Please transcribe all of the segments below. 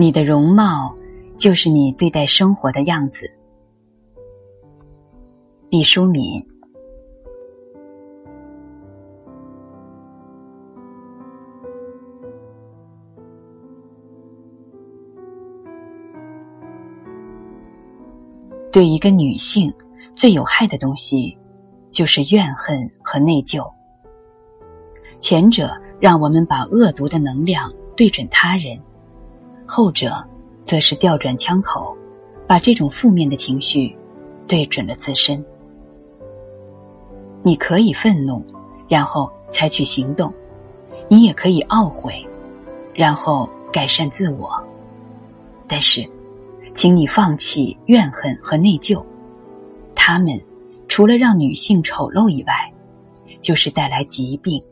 你的容貌就是你对待生活的样子。毕淑敏。对一个女性最有害的东西，就是怨恨和内疚。前者让我们把恶毒的能量对准他人，后者则是调转枪口，把这种负面的情绪对准了自身。你可以愤怒，然后采取行动；你也可以懊悔，然后改善自我。但是。请你放弃怨恨和内疚，他们除了让女性丑陋以外，就是带来疾病。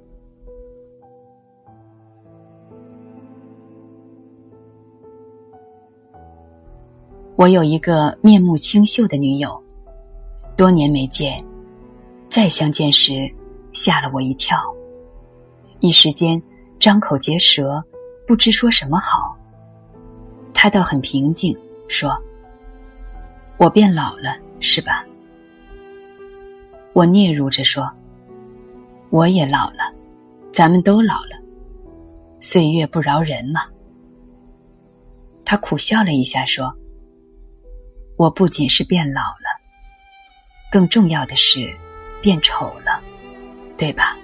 我有一个面目清秀的女友，多年没见，再相见时吓了我一跳，一时间张口结舌，不知说什么好。她倒很平静。说：“我变老了，是吧？”我嗫嚅着说：“我也老了，咱们都老了，岁月不饶人嘛。”他苦笑了一下，说：“我不仅是变老了，更重要的是变丑了，对吧？”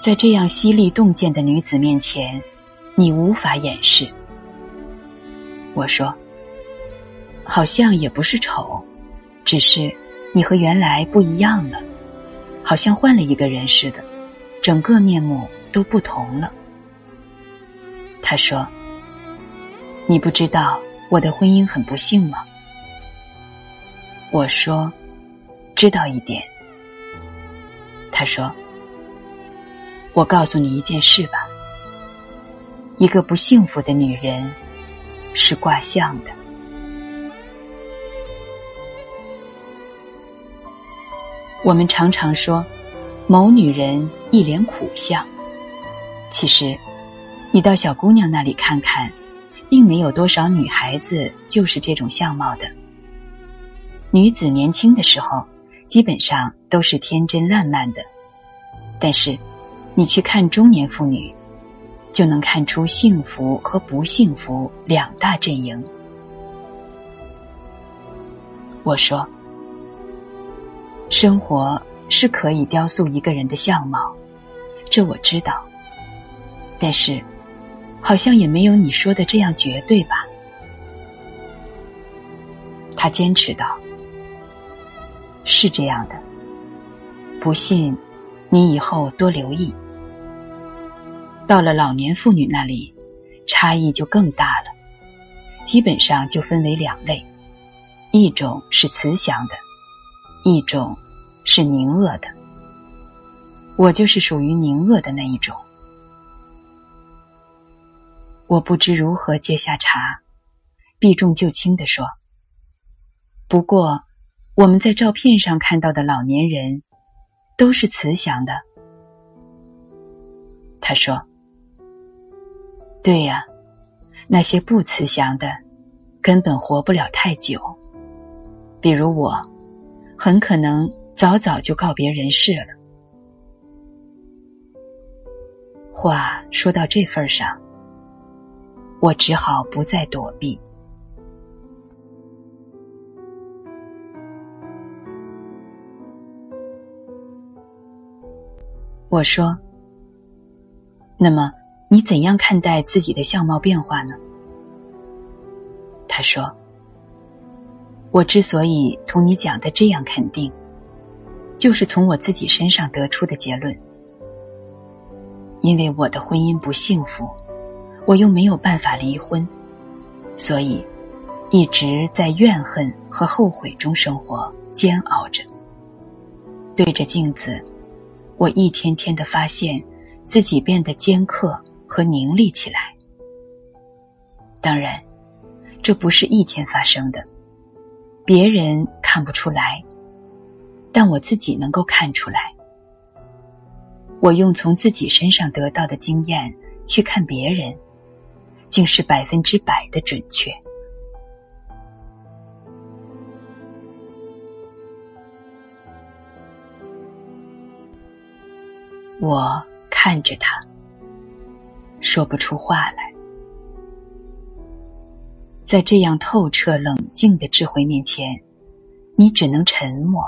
在这样犀利洞见的女子面前，你无法掩饰。我说：“好像也不是丑，只是你和原来不一样了，好像换了一个人似的，整个面目都不同了。”他说：“你不知道我的婚姻很不幸吗？”我说：“知道一点。”他说：“我告诉你一件事吧，一个不幸福的女人。”是卦象的。我们常常说，某女人一脸苦相。其实，你到小姑娘那里看看，并没有多少女孩子就是这种相貌的。女子年轻的时候，基本上都是天真烂漫的，但是，你去看中年妇女。就能看出幸福和不幸福两大阵营。我说，生活是可以雕塑一个人的相貌，这我知道。但是，好像也没有你说的这样绝对吧？他坚持道：“是这样的，不信，你以后多留意。”到了老年妇女那里，差异就更大了，基本上就分为两类，一种是慈祥的，一种是凝恶的。我就是属于凝恶的那一种。我不知如何接下茬，避重就轻的说：“不过，我们在照片上看到的老年人，都是慈祥的。”他说。对呀，那些不慈祥的，根本活不了太久。比如我，很可能早早就告别人世了。话说到这份上，我只好不再躲避。我说：“那么。”你怎样看待自己的相貌变化呢？他说：“我之所以同你讲的这样肯定，就是从我自己身上得出的结论。因为我的婚姻不幸福，我又没有办法离婚，所以一直在怨恨和后悔中生活，煎熬着。对着镜子，我一天天的发现自己变得尖刻。”和凝立起来。当然，这不是一天发生的，别人看不出来，但我自己能够看出来。我用从自己身上得到的经验去看别人，竟是百分之百的准确。我看着他，说不出话来。在这样透彻冷静的智慧面前，你只能沉默。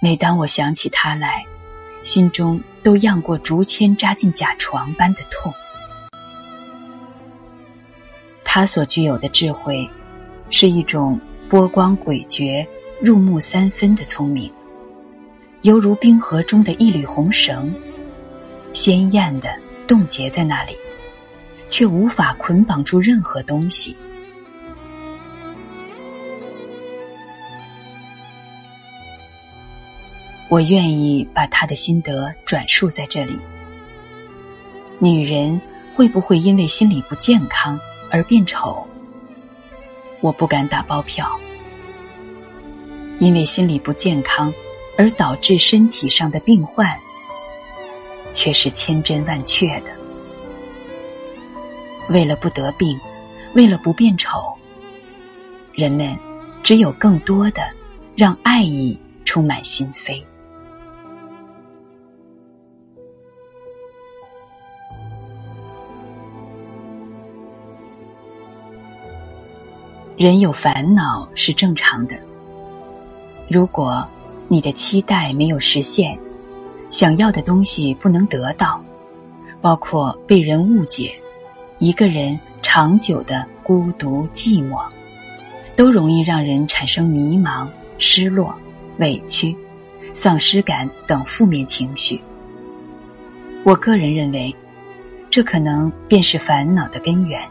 每当我想起他来，心中都漾过竹签扎进甲床般的痛。他所具有的智慧，是一种波光诡谲、入木三分的聪明。犹如冰河中的一缕红绳，鲜艳的冻结在那里，却无法捆绑住任何东西。我愿意把他的心得转述在这里。女人会不会因为心理不健康而变丑？我不敢打包票。因为心理不健康。而导致身体上的病患，却是千真万确的。为了不得病，为了不变丑，人们只有更多的让爱意充满心扉。人有烦恼是正常的，如果。你的期待没有实现，想要的东西不能得到，包括被人误解，一个人长久的孤独寂寞，都容易让人产生迷茫、失落、委屈、丧失感等负面情绪。我个人认为，这可能便是烦恼的根源。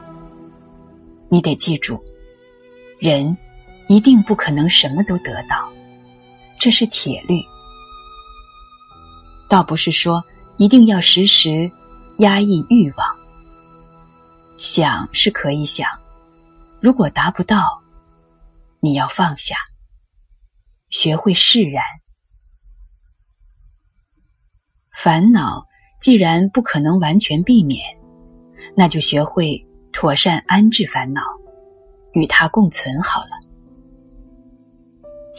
你得记住，人一定不可能什么都得到。这是铁律，倒不是说一定要时时压抑欲望。想是可以想，如果达不到，你要放下，学会释然。烦恼既然不可能完全避免，那就学会妥善安置烦恼，与它共存好了。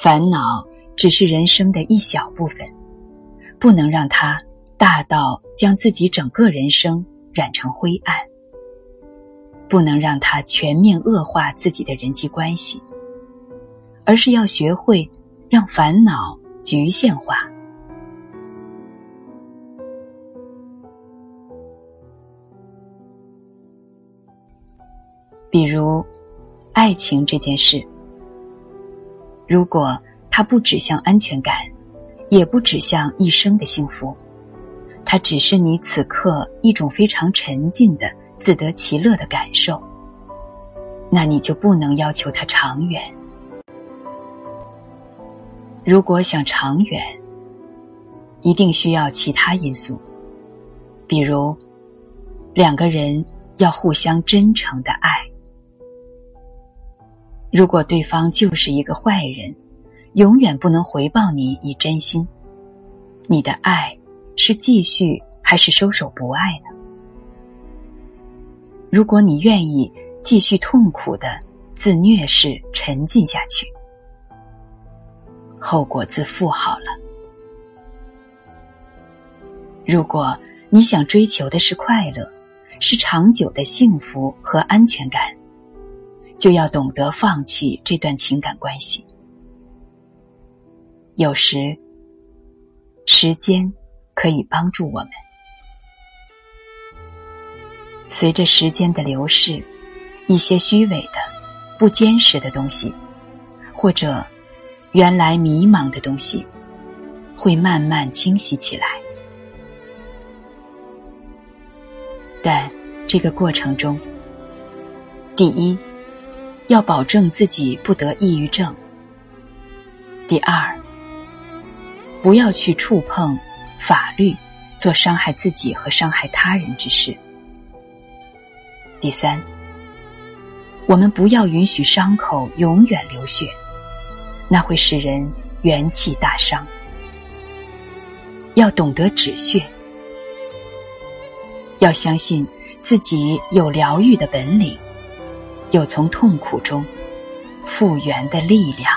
烦恼。只是人生的一小部分，不能让它大到将自己整个人生染成灰暗，不能让它全面恶化自己的人际关系，而是要学会让烦恼局限化。爱情这件事，如果。它不指向安全感，也不指向一生的幸福，它只是你此刻一种非常沉浸的自得其乐的感受。那你就不能要求它长远。如果想长远，一定需要其他因素，比如两个人要互相真诚的爱。如果对方就是一个坏人。永远不能回报你以真心，你的爱是继续还是收手不爱呢？如果你愿意继续痛苦的自虐式沉浸下去，后果自负好了。如果你想追求的是快乐，是长久的幸福和安全感，就要懂得放弃这段情感关系。有时，时间可以帮助我们。随着时间的流逝，一些虚伪的、不坚实的东西，或者原来迷茫的东西，会慢慢清晰起来。但这个过程中，第一，要保证自己不得抑郁症；第二，不要去触碰法律，做伤害自己和伤害他人之事。第三，我们不要允许伤口永远流血，那会使人元气大伤。要懂得止血，要相信自己有疗愈的本领，有从痛苦中复原的力量。